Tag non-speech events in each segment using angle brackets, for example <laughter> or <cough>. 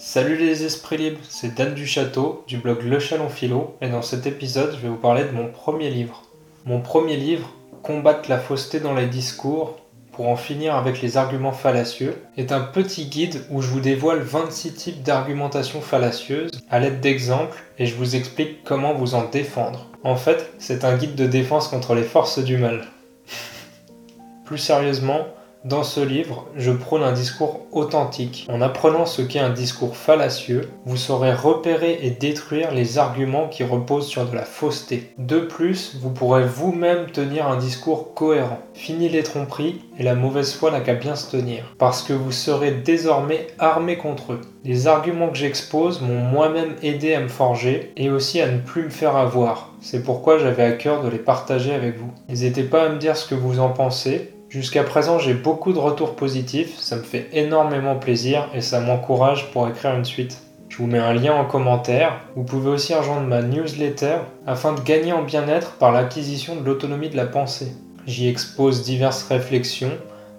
Salut les esprits libres, c'est Dan du Château du blog Le Chalon Philo et dans cet épisode je vais vous parler de mon premier livre. Mon premier livre, Combattre la fausseté dans les discours pour en finir avec les arguments fallacieux, est un petit guide où je vous dévoile 26 types d'argumentation fallacieuse à l'aide d'exemples et je vous explique comment vous en défendre. En fait, c'est un guide de défense contre les forces du mal. <laughs> Plus sérieusement, dans ce livre, je prône un discours authentique. En apprenant ce qu'est un discours fallacieux, vous saurez repérer et détruire les arguments qui reposent sur de la fausseté. De plus, vous pourrez vous-même tenir un discours cohérent. Fini les tromperies et la mauvaise foi n'a qu'à bien se tenir, parce que vous serez désormais armé contre eux. Les arguments que j'expose m'ont moi-même aidé à me forger et aussi à ne plus me faire avoir. C'est pourquoi j'avais à cœur de les partager avec vous. N'hésitez pas à me dire ce que vous en pensez Jusqu'à présent, j'ai beaucoup de retours positifs, ça me fait énormément plaisir et ça m'encourage pour écrire une suite. Je vous mets un lien en commentaire. Vous pouvez aussi rejoindre ma newsletter afin de gagner en bien-être par l'acquisition de l'autonomie de la pensée. J'y expose diverses réflexions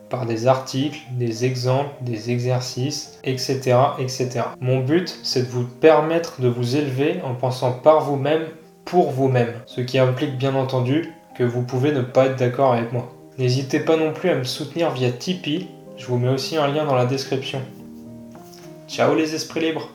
par des articles, des exemples, des exercices, etc. etc. Mon but, c'est de vous permettre de vous élever en pensant par vous-même pour vous-même, ce qui implique bien entendu que vous pouvez ne pas être d'accord avec moi. N'hésitez pas non plus à me soutenir via Tipeee, je vous mets aussi un lien dans la description. Ciao les esprits libres